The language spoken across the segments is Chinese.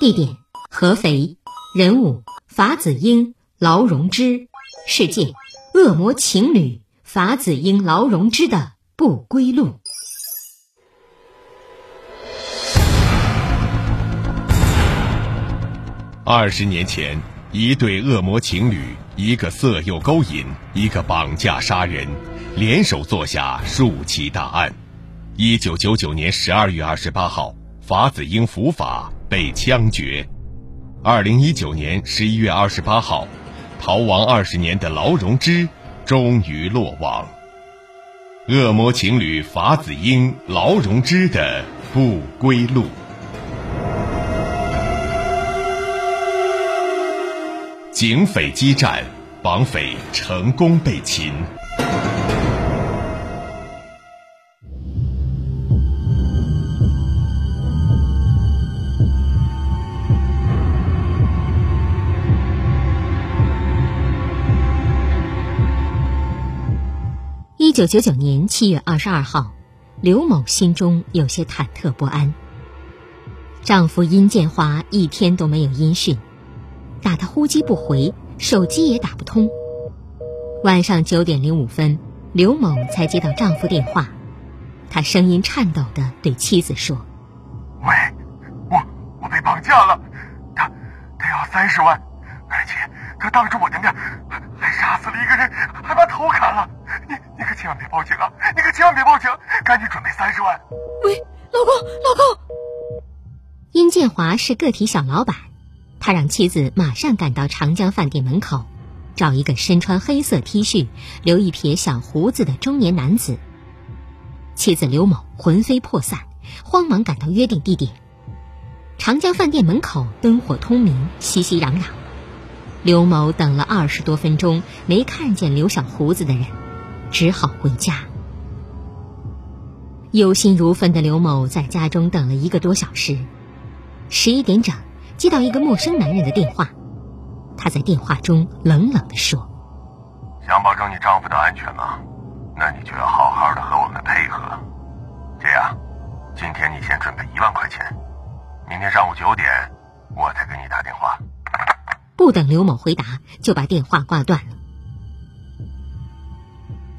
地点合肥，人物法子英、劳荣枝，事件恶魔情侣法子英、劳荣枝的不归路。二十年前，一对恶魔情侣，一个色诱勾引，一个绑架杀人，联手做下数起大案。一九九九年十二月二十八号，法子英伏法被枪决。二零一九年十一月二十八号，逃亡二十年的劳荣枝终于落网。恶魔情侣法子英、劳荣枝的不归路。警匪激战，绑匪成功被擒。九九九年七月二十二号，刘某心中有些忐忑不安。丈夫殷建华一天都没有音讯。打他呼机不回，手机也打不通。晚上九点零五分，刘某才接到丈夫电话，他声音颤抖的对妻子说：“喂，我我被绑架了，他他要三十万，而且他当着我的面还杀死了一个人，还把头砍了。你你可千万别报警啊！你可千万别报警，赶紧准备三十万。喂，老公，老公。”殷建华是个体小老板。他让妻子马上赶到长江饭店门口，找一个身穿黑色 T 恤、留一撇小胡子的中年男子。妻子刘某魂飞魄散，慌忙赶到约定地点。长江饭店门口灯火通明，熙熙攘攘。刘某等了二十多分钟，没看见留小胡子的人，只好回家。忧心如焚的刘某在家中等了一个多小时，十一点整。接到一个陌生男人的电话，他在电话中冷冷地说：“想保证你丈夫的安全吗？那你就要好好的和我们配合。这样，今天你先准备一万块钱，明天上午九点我再给你打电话。”不等刘某回答，就把电话挂断了。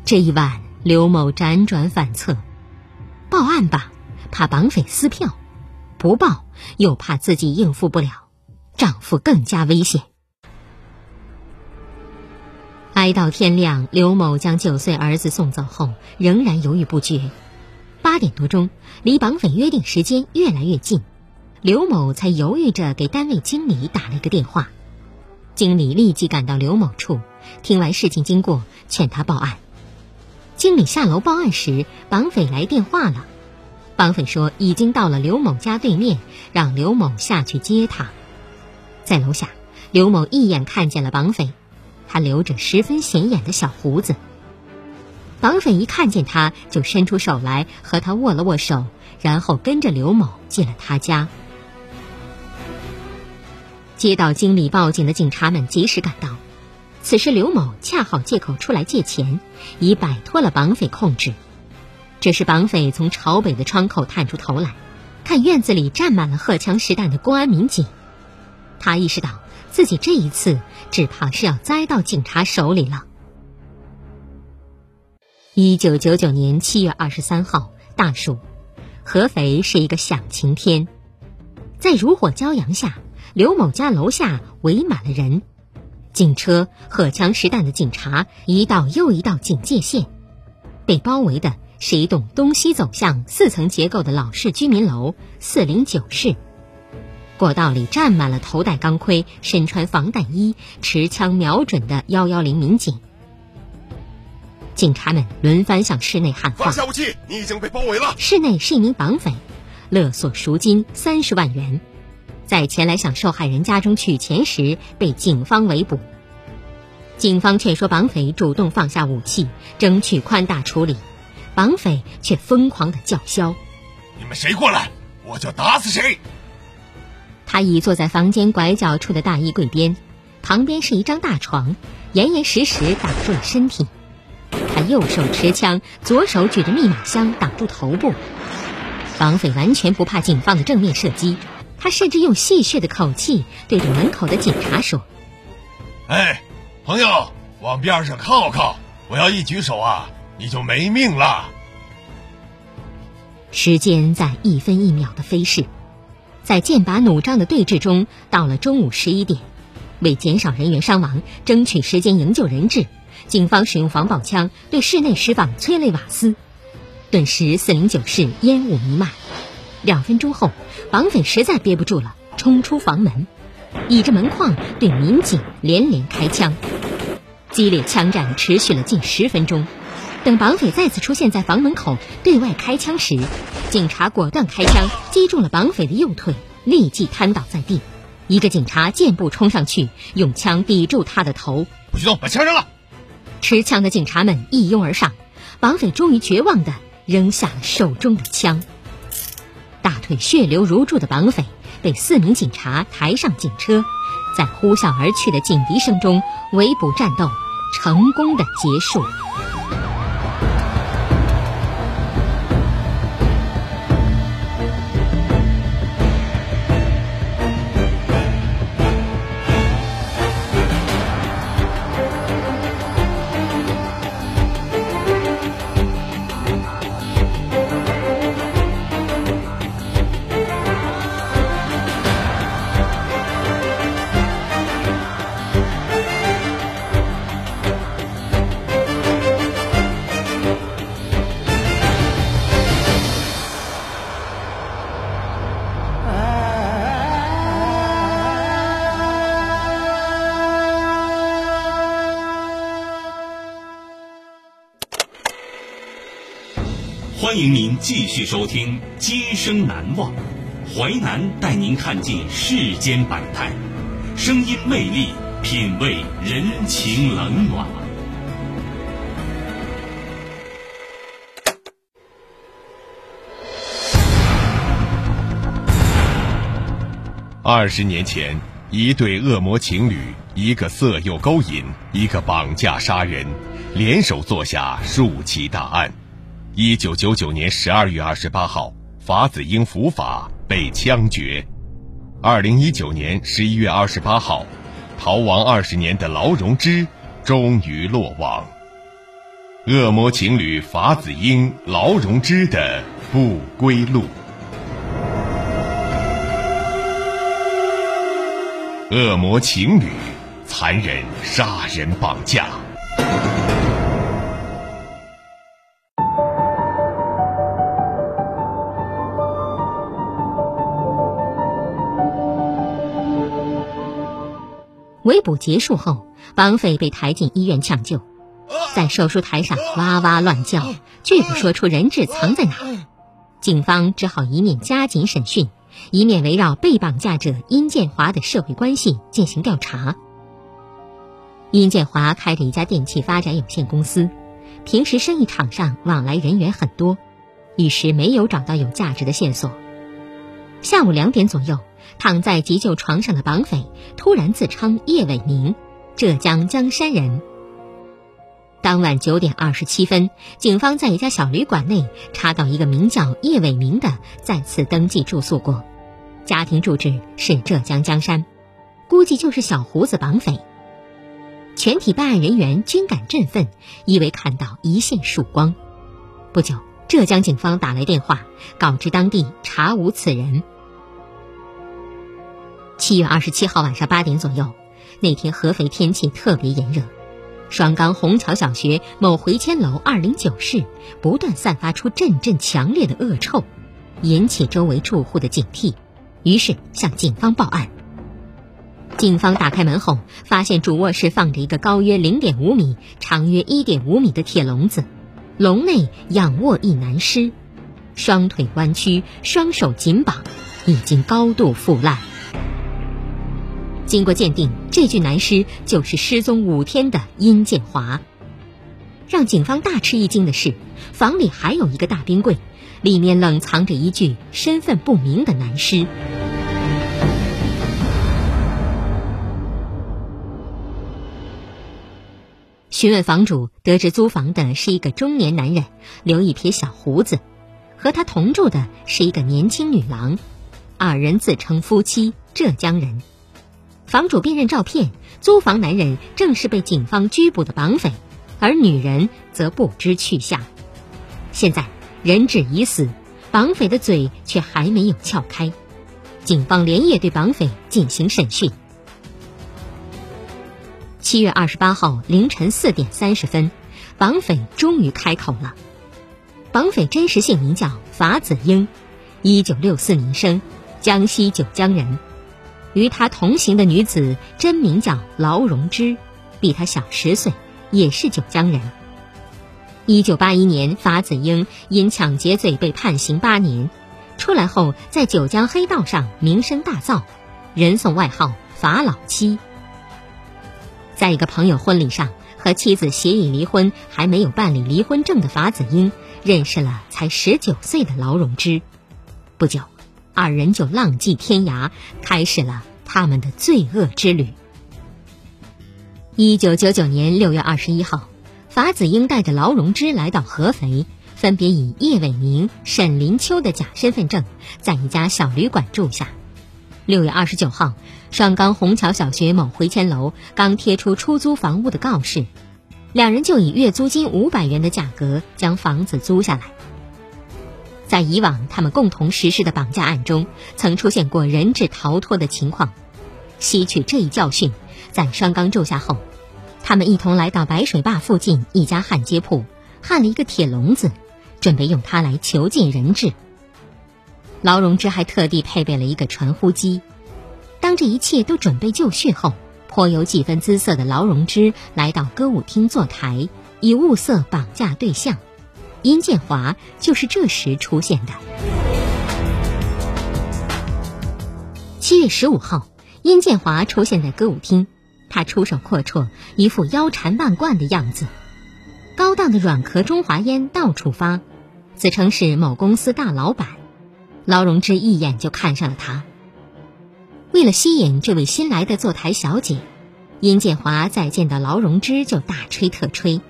这一晚，刘某辗转反侧，报案吧，怕绑匪撕票；不报。又怕自己应付不了，丈夫更加危险。挨到天亮，刘某将九岁儿子送走后，仍然犹豫不决。八点多钟，离绑匪约定时间越来越近，刘某才犹豫着给单位经理打了一个电话。经理立即赶到刘某处，听完事情经过，劝他报案。经理下楼报案时，绑匪来电话了。绑匪说已经到了刘某家对面，让刘某下去接他。在楼下，刘某一眼看见了绑匪，他留着十分显眼的小胡子。绑匪一看见他，就伸出手来和他握了握手，然后跟着刘某进了他家。接到经理报警的警察们及时赶到，此时刘某恰好借口出来借钱，已摆脱了绑匪控制。这时，绑匪从朝北的窗口探出头来，看院子里站满了荷枪实弹的公安民警。他意识到自己这一次只怕是要栽到警察手里了。一九九九年七月二十三号，大暑，合肥是一个响晴天，在如火骄阳下，刘某家楼下围满了人，警车、荷枪实弹的警察一道又一道警戒线，被包围的是一栋东西走向、四层结构的老式居民楼四零九室。过道里站满了头戴钢盔、身穿防弹衣、持枪瞄准的幺幺零民警。警察们轮番向室内喊话：“放下武器，你已经被包围了。”室内是一名绑匪，勒索赎金三十万元，在前来向受害人家中取钱时被警方围捕。警方劝说绑匪主动放下武器，争取宽大处理，绑匪却疯狂的叫嚣：“你们谁过来，我就打死谁！”他倚坐在房间拐角处的大衣柜边，旁边是一张大床，严严实实挡住了身体。他右手持枪，左手举着密码箱挡住头部。绑匪完全不怕警方的正面射击，他甚至用戏谑的口气对着门口的警察说：“哎，朋友，往边上靠靠，我要一举手啊，你就没命了。”时间在一分一秒的飞逝，在剑拔弩张的对峙中，到了中午十一点，为减少人员伤亡，争取时间营救人质。警方使用防爆枪对室内释放催泪瓦斯，顿时四零九室烟雾弥漫。两分钟后，绑匪实在憋不住了，冲出房门，倚着门框对民警连连开枪。激烈枪战持续了近十分钟。等绑匪再次出现在房门口对外开枪时，警察果断开枪击中了绑匪的右腿，立即瘫倒在地。一个警察箭步冲上去，用枪抵住他的头。不许动，把枪扔了！持枪的警察们一拥而上，绑匪终于绝望地扔下了手中的枪。大腿血流如注的绑匪被四名警察抬上警车，在呼啸而去的警笛声中，围捕战斗成功的结束。欢迎您继续收听《今生难忘》，淮南带您看尽世间百态，声音魅力，品味人情冷暖。二十年前，一对恶魔情侣，一个色诱勾引，一个绑架杀人，联手做下数起大案。一九九九年十二月二十八号，法子英伏法被枪决。二零一九年十一月二十八号，逃亡二十年的劳荣枝终于落网。恶魔情侣法子英、劳荣枝的不归路。恶魔情侣，残忍杀人绑架。围捕结束后，绑匪被抬进医院抢救，在手术台上哇哇乱叫，拒不说出人质藏在哪。警方只好一面加紧审讯，一面围绕被绑架者殷建华的社会关系进行调查。殷建华开着一家电器发展有限公司，平时生意场上往来人员很多，一时没有找到有价值的线索。下午两点左右。躺在急救床上的绑匪突然自称叶伟明，浙江江山人。当晚九点二十七分，警方在一家小旅馆内查到一个名叫叶伟明的再次登记住宿过，家庭住址是浙江江山，估计就是小胡子绑匪。全体办案人员均感振奋，以为看到一线曙光。不久，浙江警方打来电话，告知当地查无此人。七月二十七号晚上八点左右，那天合肥天气特别炎热，双冈虹桥小学某回迁楼二零九室不断散发出阵阵强烈的恶臭，引起周围住户的警惕，于是向警方报案。警方打开门后，发现主卧室放着一个高约零点五米、长约一点五米的铁笼子，笼内仰卧一男尸，双腿弯曲，双手紧绑，已经高度腐烂。经过鉴定，这具男尸就是失踪五天的殷建华。让警方大吃一惊的是，房里还有一个大冰柜，里面冷藏着一具身份不明的男尸。询问房主，得知租房的是一个中年男人，留一撇小胡子，和他同住的是一个年轻女郎，二人自称夫妻，浙江人。房主辨认照片，租房男人正是被警方拘捕的绑匪，而女人则不知去向。现在人质已死，绑匪的嘴却还没有撬开，警方连夜对绑匪进行审讯。七月二十八号凌晨四点三十分，绑匪终于开口了。绑匪真实姓名叫法子英，一九六四年生，江西九江人。与他同行的女子真名叫劳荣枝，比他小十岁，也是九江人。一九八一年，法子英因抢劫罪被判刑八年，出来后在九江黑道上名声大噪，人送外号“法老七”。在一个朋友婚礼上，和妻子协议离婚，还没有办理离婚证的法子英认识了才十九岁的劳荣枝，不久。二人就浪迹天涯，开始了他们的罪恶之旅。一九九九年六月二十一号，法子英带着劳荣枝来到合肥，分别以叶伟明、沈林秋的假身份证，在一家小旅馆住下。六月二十九号，双冈虹桥小学某回迁楼刚贴出出租房屋的告示，两人就以月租金五百元的价格将房子租下来。在以往他们共同实施的绑架案中，曾出现过人质逃脱的情况。吸取这一教训，在双缸住下后，他们一同来到白水坝附近一家焊接铺，焊了一个铁笼子，准备用它来囚禁人质。劳荣枝还特地配备了一个传呼机。当这一切都准备就绪后，颇有几分姿色的劳荣枝来到歌舞厅坐台，以物色绑架对象。殷建华就是这时出现的。七月十五号，殷建华出现在歌舞厅，他出手阔绰，一副腰缠万贯的样子，高档的软壳中华烟到处发，自称是某公司大老板。劳荣枝一眼就看上了他。为了吸引这位新来的坐台小姐，殷建华在见到劳荣枝就大吹特吹。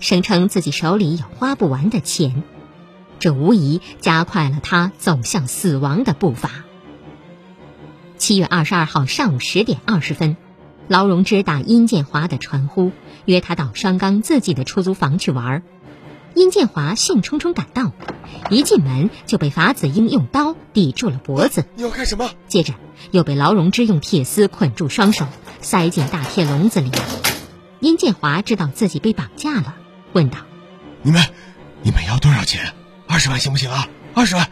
声称自己手里有花不完的钱，这无疑加快了他走向死亡的步伐。七月二十二号上午十点二十分，劳荣枝打殷建华的传呼，约他到双冈自己的出租房去玩。殷建华兴冲冲赶到，一进门就被法子英用刀抵住了脖子。你要干什么？接着又被劳荣枝用铁丝捆住双手，塞进大铁笼子里。殷建华知道自己被绑架了。问道：“你们，你们要多少钱？二十万行不行啊？二十万。”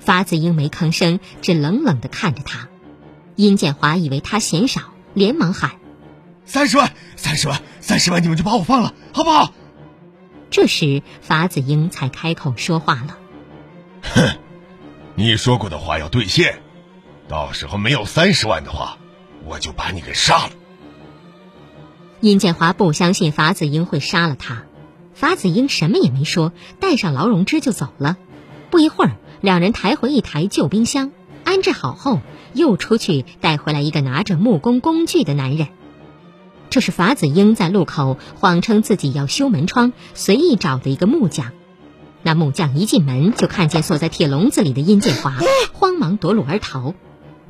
法子英没吭声，只冷冷的看着他。殷建华以为他嫌少，连忙喊：“三十万，三十万，三十万！你们就把我放了，好不好？”这时，法子英才开口说话了：“哼，你说过的话要兑现，到时候没有三十万的话，我就把你给杀了。”殷建华不相信法子英会杀了他，法子英什么也没说，带上劳荣枝就走了。不一会儿，两人抬回一台旧冰箱，安置好后，又出去带回来一个拿着木工工具的男人。这是法子英在路口谎称自己要修门窗，随意找的一个木匠。那木匠一进门就看见锁在铁笼子里的殷建华，慌忙夺路而逃，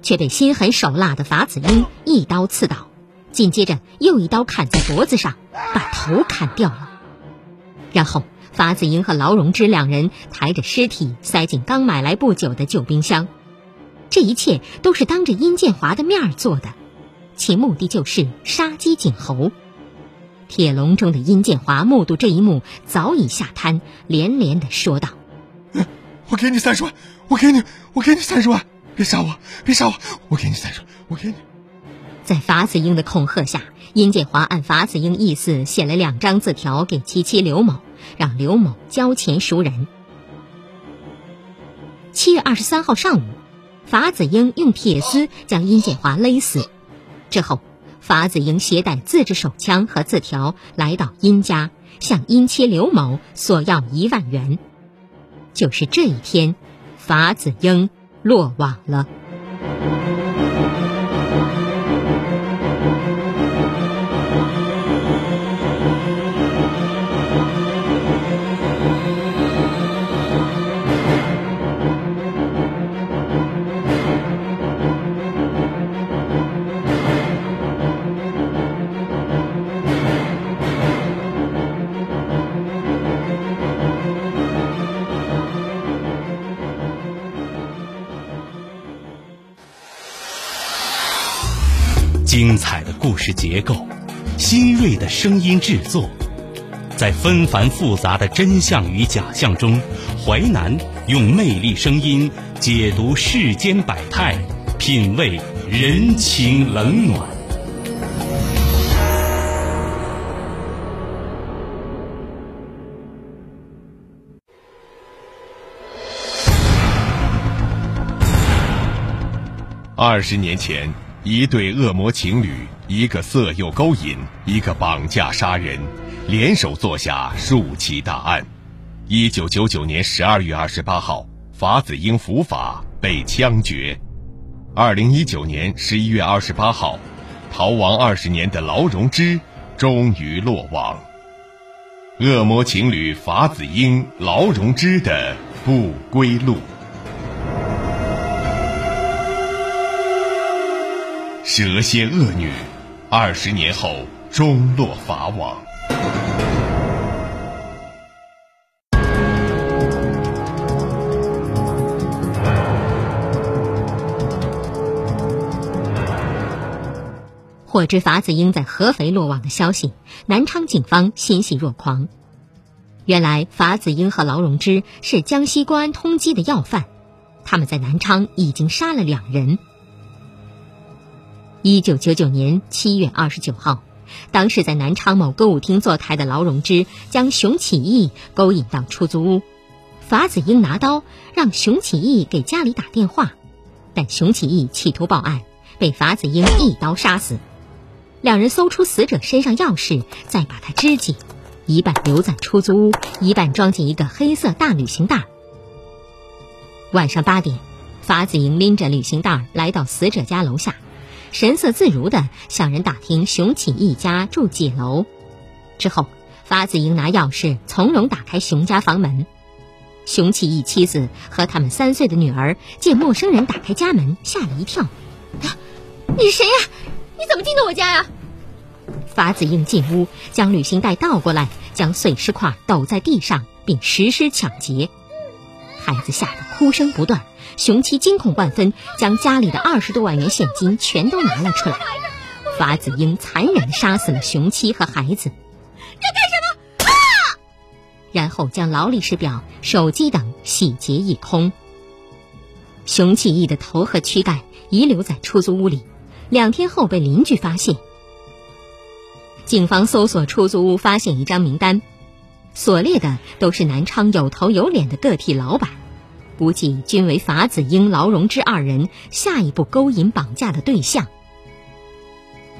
却被心狠手辣的法子英一刀刺倒。紧接着又一刀砍在脖子上，把头砍掉了。然后法子英和劳荣枝两人抬着尸体塞进刚买来不久的旧冰箱。这一切都是当着殷建华的面做的，其目的就是杀鸡儆猴。铁笼中的殷建华目睹这一幕，早已下瘫，连连的说道：“我给你三十万，我给你，我给你三十万，别杀我，别杀我，我给你三十万，我给你。”在法子英的恐吓下，殷建华按法子英意思写了两张字条给其妻刘某，让刘某交钱赎人。七月二十三号上午，法子英用铁丝将殷建华勒死，之后。法子英携带自制手枪和字条来到殷家，向殷妻刘某索要一万元。就是这一天，法子英落网了。事结构，新锐的声音制作，在纷繁复杂的真相与假象中，淮南用魅力声音解读世间百态，品味人情冷暖。二十年前。一对恶魔情侣，一个色诱勾引，一个绑架杀人，联手做下数起大案。一九九九年十二月二十八号，法子英伏法被枪决。二零一九年十一月二十八号，逃亡二十年的劳荣枝终于落网。恶魔情侣法子英、劳荣枝的不归路。蛇蝎恶女，二十年后终落法网。获知法子英在合肥落网的消息，南昌警方欣喜若狂。原来法子英和劳荣枝是江西公安通缉的要犯，他们在南昌已经杀了两人。一九九九年七月二十九号，当时在南昌某歌舞厅坐台的劳荣枝将熊启义勾引到出租屋，法子英拿刀让熊启义给家里打电话，但熊启义企图报案，被法子英一刀杀死。两人搜出死者身上钥匙，再把他肢解，一半留在出租屋，一半装进一个黑色大旅行袋。晚上八点，法子英拎着旅行袋来到死者家楼下。神色自如地向人打听熊启义家住几楼，之后，法子英拿钥匙从容打开熊家房门。熊启义妻子和他们三岁的女儿见陌生人打开家门，吓了一跳：“你是谁呀？你怎么进的我家呀？”法子英进屋，将旅行袋倒过来，将碎尸块抖在地上，并实施抢劫。孩子吓得哭声不断。熊妻惊恐万分，将家里的二十多万元现金全都拿了出来。法子英残忍杀死了熊妻和孩子。你干什么？啊！然后将劳力士表、手机等洗劫一空。熊启义的头和躯干遗留在出租屋里，两天后被邻居发现。警方搜索出租屋，发现一张名单，所列的都是南昌有头有脸的个体老板。估计均为法子英、劳荣枝二人下一步勾引绑架的对象。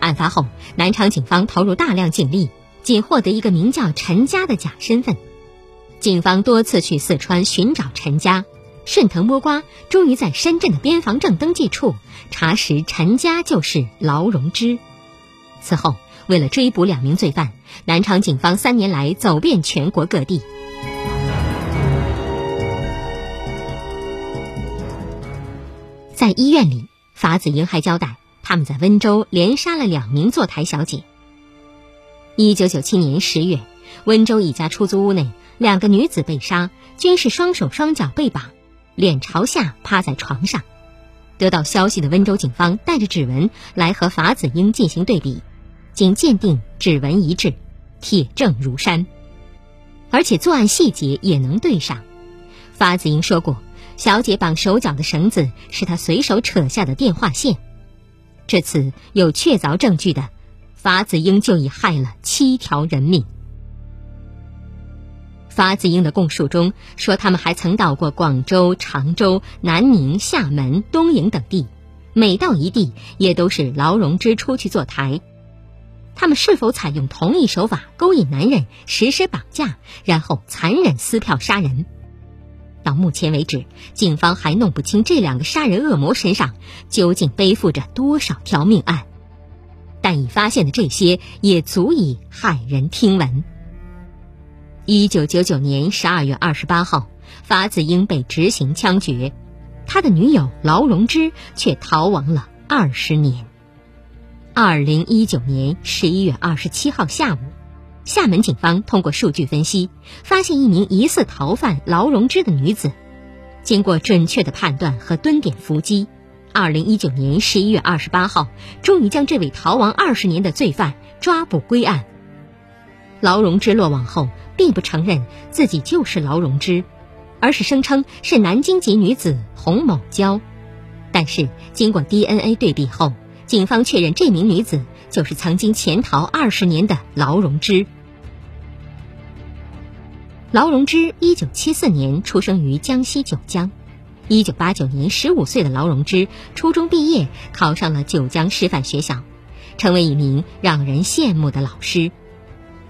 案发后，南昌警方投入大量警力，仅获得一个名叫陈家的假身份。警方多次去四川寻找陈家，顺藤摸瓜，终于在深圳的边防证登记处查实陈家就是劳荣枝。此后，为了追捕两名罪犯，南昌警方三年来走遍全国各地。在医院里，法子英还交代，他们在温州连杀了两名坐台小姐。一九九七年十月，温州一家出租屋内，两个女子被杀，均是双手双脚被绑，脸朝下趴在床上。得到消息的温州警方带着指纹来和法子英进行对比，经鉴定，指纹一致，铁证如山，而且作案细节也能对上。法子英说过，小姐绑手脚的绳子是她随手扯下的电话线。这次有确凿证据的，法子英就已害了七条人命。法子英的供述中说，他们还曾到过广州、常州、南宁、厦门、东营等地，每到一地也都是劳荣枝出去坐台。他们是否采用同一手法勾引男人，实施绑架，然后残忍撕票杀人？到目前为止，警方还弄不清这两个杀人恶魔身上究竟背负着多少条命案，但已发现的这些也足以骇人听闻。一九九九年十二月二十八号，法子英被执行枪决，他的女友劳荣枝却逃亡了二十年。二零一九年十一月二十七号下午，厦门警方通过数据分析，发现一名疑似逃犯劳荣枝的女子。经过准确的判断和蹲点伏击，二零一九年十一月二十八号，终于将这位逃亡二十年的罪犯抓捕归案。劳荣枝落网后。并不承认自己就是劳荣枝，而是声称是南京籍女子洪某娇。但是经过 DNA 对比后，警方确认这名女子就是曾经潜逃二十年的劳荣枝。劳荣枝一九七四年出生于江西九江，一九八九年十五岁的劳荣枝初中毕业，考上了九江师范学校，成为一名让人羡慕的老师。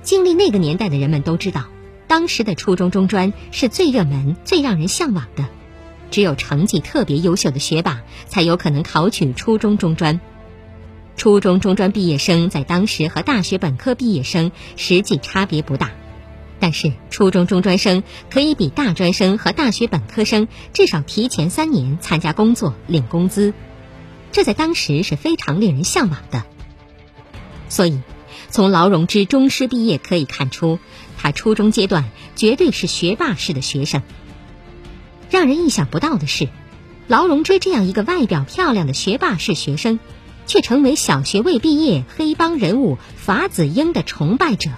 经历那个年代的人们都知道，当时的初中中专是最热门、最让人向往的，只有成绩特别优秀的学霸才有可能考取初中中专。初中中专毕业生在当时和大学本科毕业生实际差别不大，但是初中中专生可以比大专生和大学本科生至少提前三年参加工作领工资，这在当时是非常令人向往的。所以。从劳荣枝中师毕业可以看出，他初中阶段绝对是学霸式的学生。让人意想不到的是，劳荣枝这样一个外表漂亮的学霸式学生，却成为小学未毕业黑帮人物法子英的崇拜者，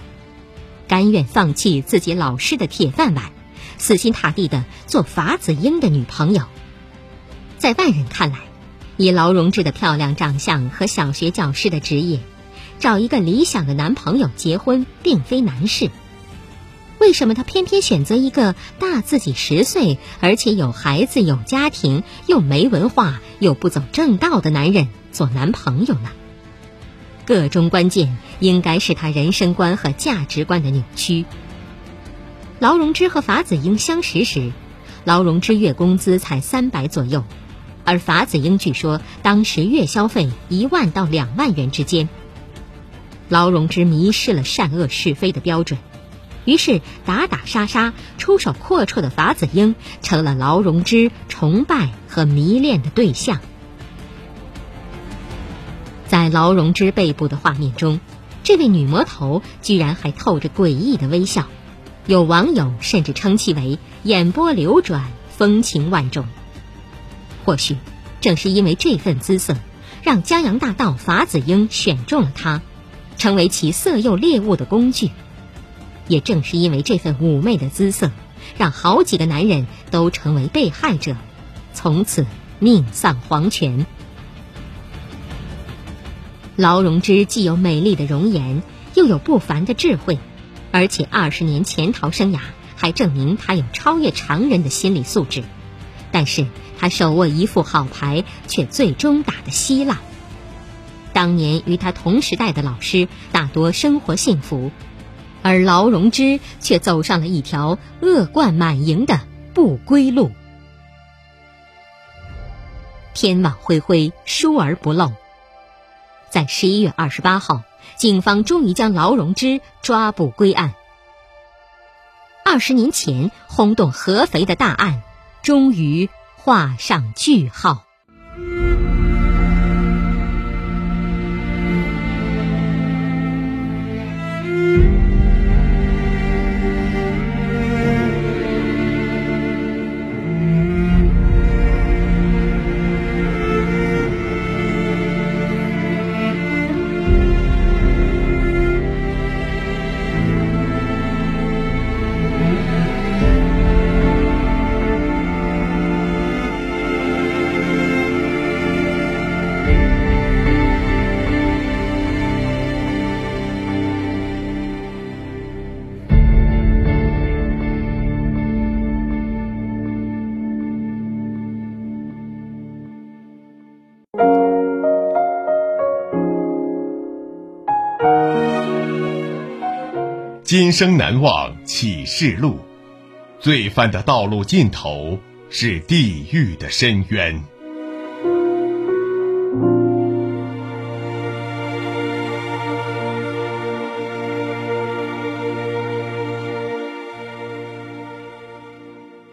甘愿放弃自己老师的铁饭碗，死心塌地的做法子英的女朋友。在外人看来，以劳荣枝的漂亮长相和小学教师的职业。找一个理想的男朋友结婚并非难事，为什么她偏偏选择一个大自己十岁，而且有孩子有家庭又没文化又不走正道的男人做男朋友呢？个中关键应该是他人生观和价值观的扭曲。劳荣枝和法子英相识时，劳荣枝月工资才三百左右，而法子英据说当时月消费一万到两万元之间。劳荣枝迷失了善恶是非的标准，于是打打杀杀、出手阔绰的法子英成了劳荣枝崇拜和迷恋的对象。在劳荣枝背部的画面中，这位女魔头居然还透着诡异的微笑，有网友甚至称其为眼波流转、风情万种。或许正是因为这份姿色，让江洋大盗法子英选中了她。成为其色诱猎物的工具，也正是因为这份妩媚的姿色，让好几个男人都成为被害者，从此命丧黄泉。劳荣枝既有美丽的容颜，又有不凡的智慧，而且二十年潜逃生涯还证明他有超越常人的心理素质。但是他手握一副好牌，却最终打得稀烂。当年与他同时代的老师大多生活幸福，而劳荣枝却走上了一条恶贯满盈的不归路。天网恢恢，疏而不漏。在十一月二十八号，警方终于将劳荣枝抓捕归案。二十年前轰动合肥的大案，终于画上句号。今生难忘启示录，罪犯的道路尽头是地狱的深渊。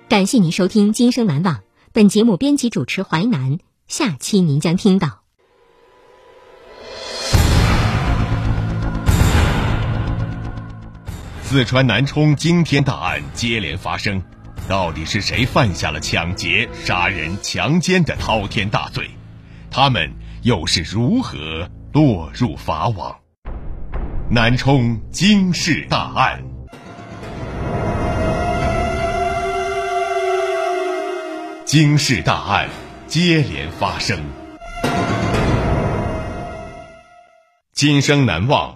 感谢您收听《今生难忘》，本节目编辑主持淮南。下期您将听到：四川南充惊天大案接连发生，到底是谁犯下了抢劫、杀人、强奸的滔天大罪？他们又是如何落入法网？南充惊世大案。惊世大案接连发生，今生难忘。